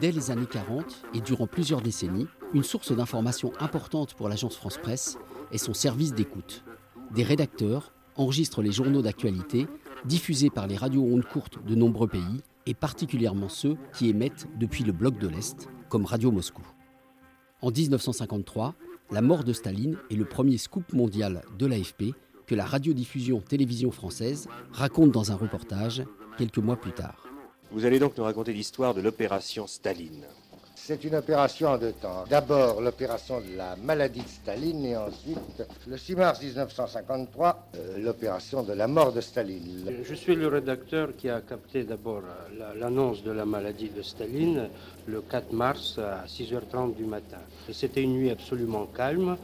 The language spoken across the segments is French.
Dès les années 40 et durant plusieurs décennies, une source d'information importante pour l'agence France Presse est son service d'écoute. Des rédacteurs enregistrent les journaux d'actualité diffusés par les radios ondes courtes de nombreux pays et particulièrement ceux qui émettent depuis le bloc de l'Est, comme Radio Moscou. En 1953, la mort de Staline est le premier scoop mondial de l'AFP que la radiodiffusion télévision française raconte dans un reportage quelques mois plus tard. Vous allez donc nous raconter l'histoire de l'opération Staline. C'est une opération en deux temps. D'abord l'opération de la maladie de Staline et ensuite, le 6 mars 1953, euh, l'opération de la mort de Staline. Je suis le rédacteur qui a capté d'abord euh, l'annonce de la maladie de Staline le 4 mars à 6h30 du matin. C'était une nuit absolument calme.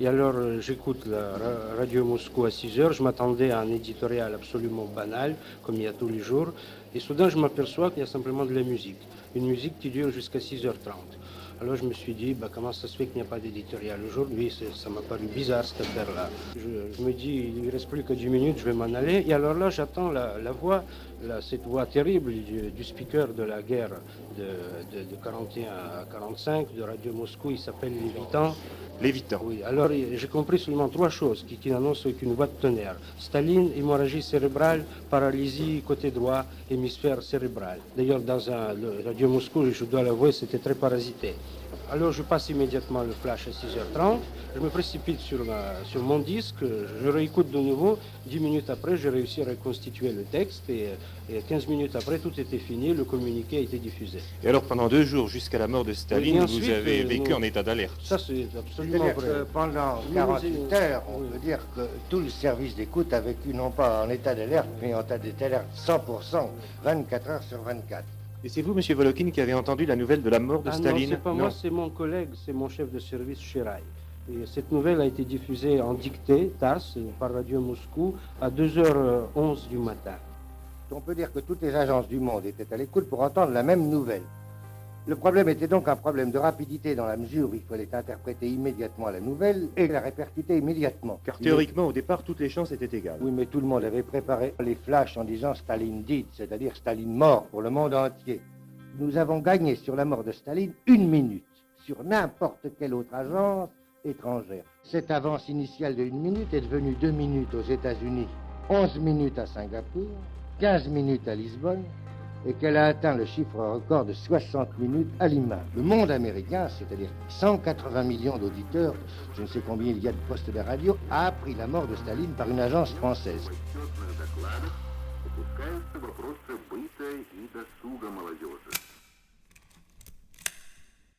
Et alors euh, j'écoute la radio Moscou à 6h. Je m'attendais à un éditorial absolument banal, comme il y a tous les jours. Et soudain, je m'aperçois qu'il y a simplement de la musique. Une musique qui dure jusqu'à 6h30. Alors je me suis dit, bah, comment ça se fait qu'il n'y a pas d'éditorial aujourd'hui? Ça m'a paru bizarre cette affaire-là. Je, me dis, il ne reste plus que 10 minutes, je vais m'en aller. Et alors là, j'attends la, voix, cette voix terrible du, speaker de la guerre de, de, 41 à 45 de Radio Moscou, il s'appelle Lévitan. Lévitant. Oui, alors j'ai compris seulement trois choses qui, qui n'annoncent qu'une voix de tonnerre. Staline, hémorragie cérébrale, paralysie côté droit, hémisphère cérébral. D'ailleurs, dans un, Radio Moscou, je dois l'avouer, c'était très parasité. Alors je passe immédiatement le flash à 6h30, je me précipite sur, sur mon disque, je réécoute de nouveau, 10 minutes après j'ai réussi à reconstituer le texte et, 15 minutes après tout était fini, le communiqué a été diffusé. Et alors pendant deux jours jusqu'à la mort de Staline, vous avez euh, vécu en état d'alerte Ça c'est absolument vrai. pendant 48 heures, on peut dire que tout le service d'écoute a vécu non pas en état d'alerte, mais en état d'alerte 100%, 24 heures sur 24. Et c'est vous, Monsieur Volokin, qui avez entendu la nouvelle de la mort de ah Staline Non, c'est pas moi, c'est mon collègue, c'est mon chef de service Chiraï. Et cette nouvelle a été diffusée en dictée, TASS, par Radio Moscou, à 2h11 du matin. On peut dire que toutes les agences du monde étaient à l'écoute pour entendre la même nouvelle. Le problème était donc un problème de rapidité dans la mesure où il fallait interpréter immédiatement la nouvelle et la répercuter immédiatement. Car théoriquement, au départ, toutes les chances étaient égales. Oui, mais tout le monde avait préparé les flashs en disant Staline dit, c'est-à-dire Staline mort pour le monde entier. Nous avons gagné sur la mort de Staline une minute sur n'importe quelle autre agence étrangère. Cette avance initiale de une minute est devenue deux minutes aux États-Unis, onze minutes à Singapour, quinze minutes à Lisbonne, et qu'elle a atteint le chiffre record de 60 minutes à Lima. Le monde américain, c'est-à-dire 180 millions d'auditeurs, je ne sais combien il y a de postes de radio, a appris la mort de Staline par une agence française.